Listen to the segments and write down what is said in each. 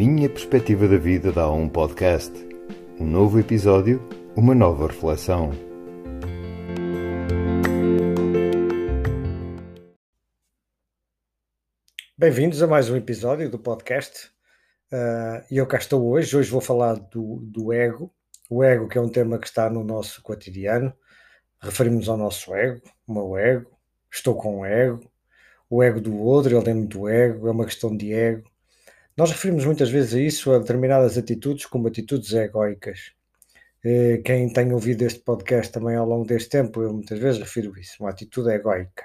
minha perspectiva da vida dá um podcast. Um novo episódio, uma nova reflexão. Bem-vindos a mais um episódio do podcast. Uh, e eu cá estou hoje. Hoje vou falar do, do ego. O ego, que é um tema que está no nosso cotidiano. Referimos ao nosso ego, o meu ego. Estou com o ego. O ego do outro, ele tem muito ego. É uma questão de ego. Nós referimos muitas vezes a isso, a determinadas atitudes, como atitudes egóicas. Eh, quem tem ouvido este podcast também ao longo deste tempo, eu muitas vezes refiro isso, uma atitude egóica.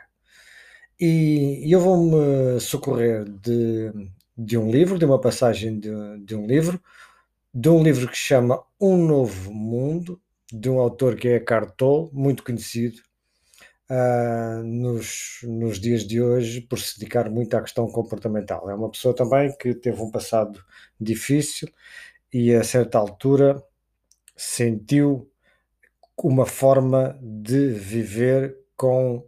E eu vou-me socorrer de, de um livro, de uma passagem de, de um livro, de um livro que se chama Um Novo Mundo, de um autor que é Cartol, muito conhecido, uh, nos, nos dias de hoje por se dedicar muito à questão comportamental. É uma pessoa também que teve um passado difícil e a certa altura sentiu uma forma de viver com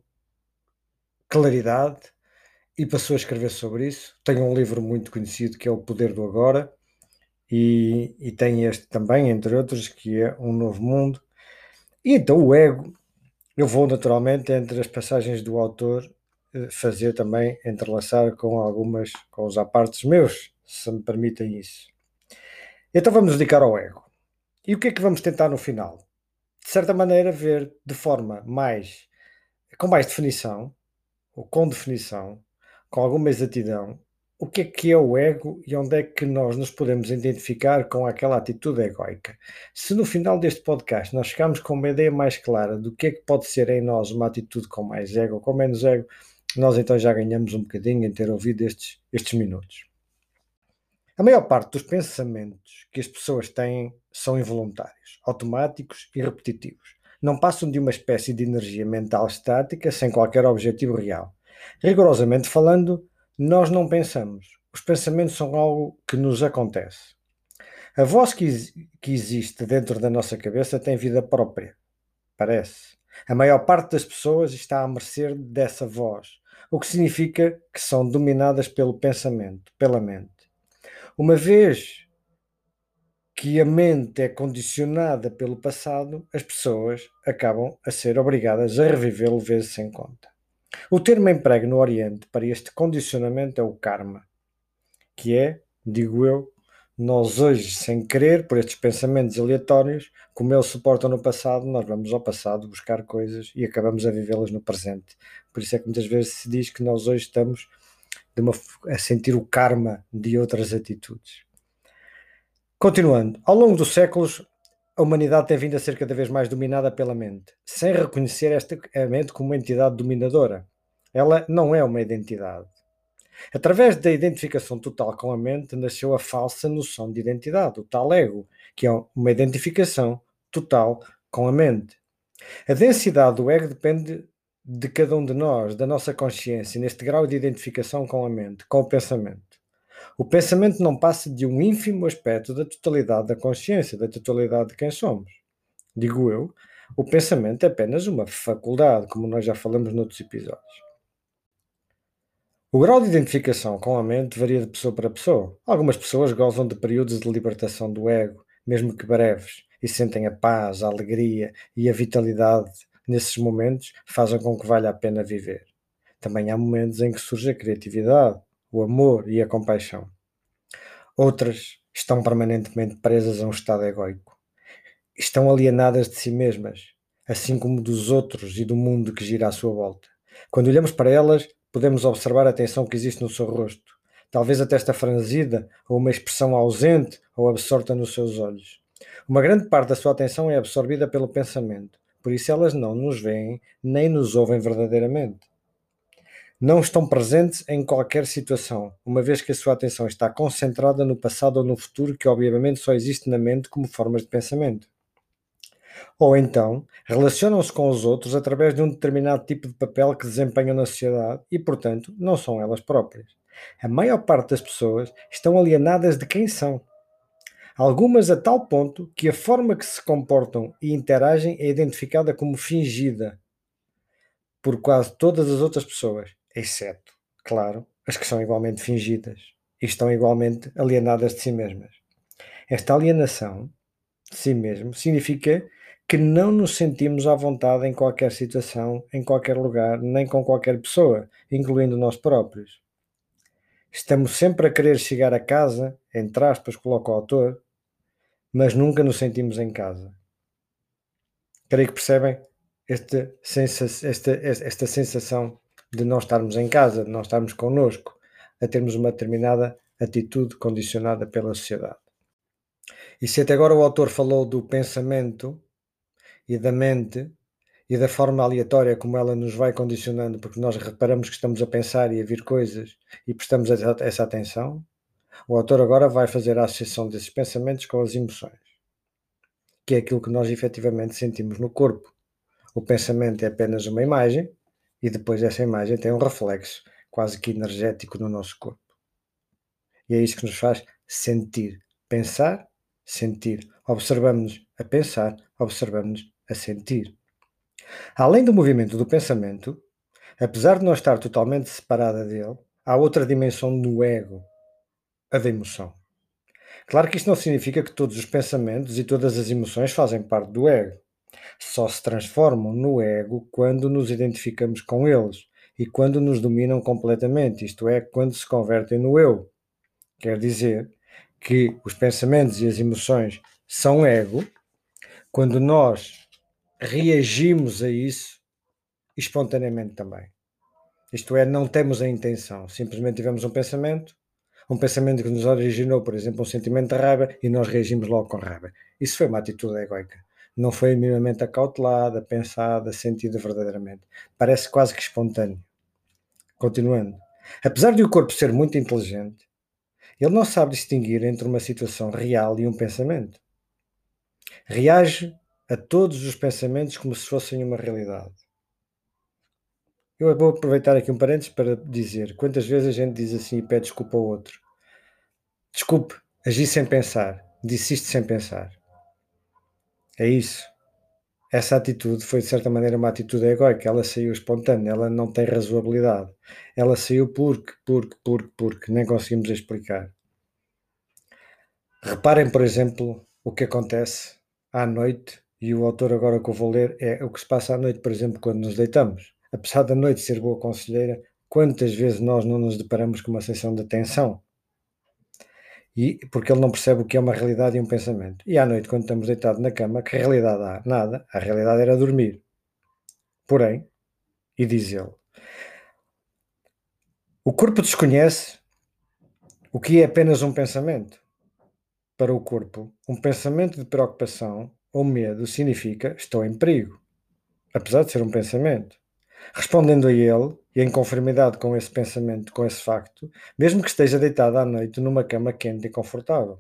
claridade e passou a escrever sobre isso. Tem um livro muito conhecido que é O Poder do Agora e, e tem este também, entre outros, que é Um Novo Mundo. E então o ego eu vou naturalmente entre as passagens do autor eh, fazer também entrelaçar com algumas com os apartes meus, se me permitem isso. Então vamos dedicar ao ego. E o que é que vamos tentar no final? De certa maneira ver de forma mais com mais definição, ou com definição, com alguma exatidão, o que é que é o ego e onde é que nós nos podemos identificar com aquela atitude egoica. Se no final deste podcast nós chegarmos com uma ideia mais clara do que é que pode ser em nós uma atitude com mais ego ou com menos ego, nós então já ganhamos um bocadinho em ter ouvido estes, estes minutos. A maior parte dos pensamentos que as pessoas têm são involuntários, automáticos e repetitivos. Não passam de uma espécie de energia mental estática sem qualquer objetivo real. Rigorosamente falando, nós não pensamos. Os pensamentos são algo que nos acontece. A voz que, que existe dentro da nossa cabeça tem vida própria, parece. A maior parte das pessoas está à mercê dessa voz, o que significa que são dominadas pelo pensamento, pela mente. Uma vez que a mente é condicionada pelo passado, as pessoas acabam a ser obrigadas a revivê-lo vezes sem conta. O termo emprego no Oriente para este condicionamento é o karma, que é, digo eu, nós hoje, sem querer, por estes pensamentos aleatórios, como eles suportam no passado, nós vamos ao passado buscar coisas e acabamos a vivê-las no presente. Por isso é que muitas vezes se diz que nós hoje estamos uma, a sentir o karma de outras atitudes. Continuando, ao longo dos séculos, a humanidade tem vindo a ser cada vez mais dominada pela mente, sem reconhecer esta mente como uma entidade dominadora. Ela não é uma identidade. Através da identificação total com a mente, nasceu a falsa noção de identidade, o tal ego, que é uma identificação total com a mente. A densidade do ego depende de cada um de nós, da nossa consciência, neste grau de identificação com a mente, com o pensamento. O pensamento não passa de um ínfimo aspecto da totalidade da consciência, da totalidade de quem somos. Digo eu, o pensamento é apenas uma faculdade, como nós já falamos noutros episódios. O grau de identificação com a mente varia de pessoa para pessoa. Algumas pessoas gozam de períodos de libertação do ego, mesmo que breves, e sentem a paz, a alegria e a vitalidade nesses momentos fazem com que valha a pena viver. Também há momentos em que surge a criatividade, o amor e a compaixão. Outras estão permanentemente presas a um estado egoico. Estão alienadas de si mesmas, assim como dos outros e do mundo que gira à sua volta. Quando olhamos para elas, podemos observar a tensão que existe no seu rosto, talvez a testa franzida ou uma expressão ausente ou absorta nos seus olhos. Uma grande parte da sua atenção é absorvida pelo pensamento, por isso elas não nos veem nem nos ouvem verdadeiramente não estão presentes em qualquer situação, uma vez que a sua atenção está concentrada no passado ou no futuro, que obviamente só existe na mente como formas de pensamento. Ou então, relacionam-se com os outros através de um determinado tipo de papel que desempenham na sociedade e, portanto, não são elas próprias. A maior parte das pessoas estão alienadas de quem são. Algumas a tal ponto que a forma que se comportam e interagem é identificada como fingida por quase todas as outras pessoas exceto, claro, as que são igualmente fingidas. e estão igualmente alienadas de si mesmas. Esta alienação de si mesmo significa que não nos sentimos à vontade em qualquer situação, em qualquer lugar, nem com qualquer pessoa, incluindo nós próprios. Estamos sempre a querer chegar a casa, entre aspas, coloca o autor, mas nunca nos sentimos em casa. Creio que percebem esta, esta, esta sensação de não estarmos em casa, de não estarmos connosco, a termos uma determinada atitude condicionada pela sociedade. E se até agora o autor falou do pensamento e da mente e da forma aleatória como ela nos vai condicionando, porque nós reparamos que estamos a pensar e a vir coisas e prestamos essa atenção, o autor agora vai fazer a associação desses pensamentos com as emoções, que é aquilo que nós efetivamente sentimos no corpo. O pensamento é apenas uma imagem e depois essa imagem tem um reflexo quase que energético no nosso corpo. E é isso que nos faz sentir. Pensar, sentir. Observamos-nos a pensar, observamos-nos a sentir. Além do movimento do pensamento, apesar de não estar totalmente separada dele, há outra dimensão no ego, a da emoção. Claro que isto não significa que todos os pensamentos e todas as emoções fazem parte do ego. Só se transformam no ego quando nos identificamos com eles e quando nos dominam completamente, isto é, quando se convertem no eu. Quer dizer que os pensamentos e as emoções são ego quando nós reagimos a isso espontaneamente também. Isto é, não temos a intenção, simplesmente tivemos um pensamento, um pensamento que nos originou, por exemplo, um sentimento de raiva e nós reagimos logo com raiva. Isso foi uma atitude egoica. Não foi minimamente acautelada, pensada, sentida verdadeiramente. Parece quase que espontâneo. Continuando. Apesar de o corpo ser muito inteligente, ele não sabe distinguir entre uma situação real e um pensamento. Reage a todos os pensamentos como se fossem uma realidade. Eu vou aproveitar aqui um parênteses para dizer quantas vezes a gente diz assim e pede desculpa ao outro. Desculpe, agi sem pensar, disse isto sem pensar. É isso. Essa atitude foi de certa maneira uma atitude egoica, ela saiu espontânea, ela não tem razoabilidade. Ela saiu porque, porque, porque, porque, nem conseguimos explicar. Reparem, por exemplo, o que acontece à noite, e o autor agora que eu vou ler é o que se passa à noite, por exemplo, quando nos deitamos apesar da noite ser boa conselheira, quantas vezes nós não nos deparamos com uma sensação de tensão? E, porque ele não percebe o que é uma realidade e um pensamento. E à noite, quando estamos deitados na cama, que realidade há? Nada. A realidade era dormir. Porém, e diz ele, o corpo desconhece o que é apenas um pensamento. Para o corpo, um pensamento de preocupação ou medo significa estou em perigo, apesar de ser um pensamento. Respondendo a ele, e em conformidade com esse pensamento, com esse facto, mesmo que esteja deitado à noite numa cama quente e confortável.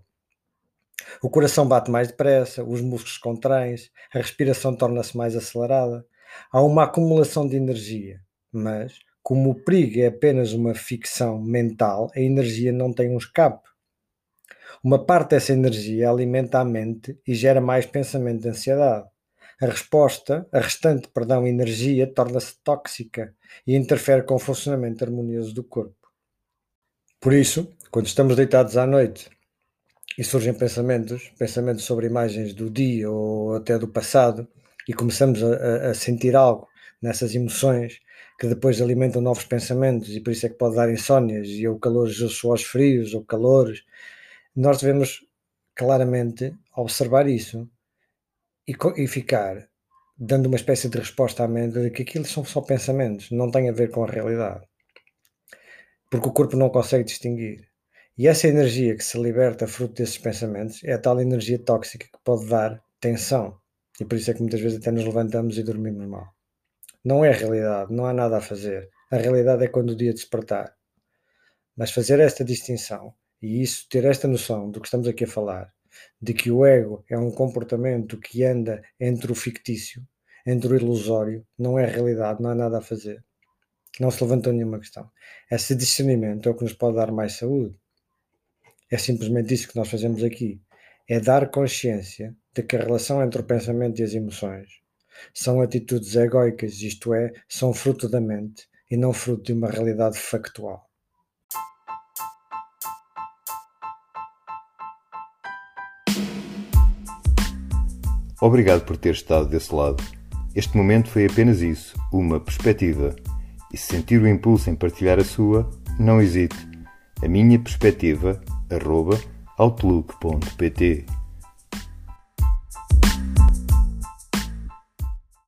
O coração bate mais depressa, os músculos contraem-se, a respiração torna-se mais acelerada. Há uma acumulação de energia, mas, como o perigo é apenas uma ficção mental, a energia não tem um escape. Uma parte dessa energia alimenta a mente e gera mais pensamento de ansiedade. A resposta, a restante, perdão, energia torna-se tóxica e interfere com o funcionamento harmonioso do corpo. Por isso, quando estamos deitados à noite e surgem pensamentos, pensamentos sobre imagens do dia ou até do passado, e começamos a, a sentir algo nessas emoções que depois alimentam novos pensamentos e por isso é que pode dar insónias e ou calores ou suores frios ou calores, nós devemos claramente observar isso e, e ficar dando uma espécie de resposta à mente de que aquilo são só pensamentos, não tem a ver com a realidade. Porque o corpo não consegue distinguir. E essa energia que se liberta fruto desses pensamentos é a tal energia tóxica que pode dar tensão. E por isso é que muitas vezes até nos levantamos e dormimos mal. Não é a realidade, não há nada a fazer. A realidade é quando o dia despertar. Mas fazer esta distinção e isso, ter esta noção do que estamos aqui a falar, de que o ego é um comportamento que anda entre o fictício, entre o ilusório, não é realidade, não há nada a fazer. Não se levantou nenhuma questão. Esse discernimento é o que nos pode dar mais saúde. É simplesmente isso que nós fazemos aqui. É dar consciência de que a relação entre o pensamento e as emoções são atitudes egóicas, isto é, são fruto da mente e não fruto de uma realidade factual. Obrigado por ter estado desse lado. Este momento foi apenas isso, uma perspectiva. E se sentir o impulso em partilhar a sua, não hesite. A minha perspectiva, arroba, outlook.pt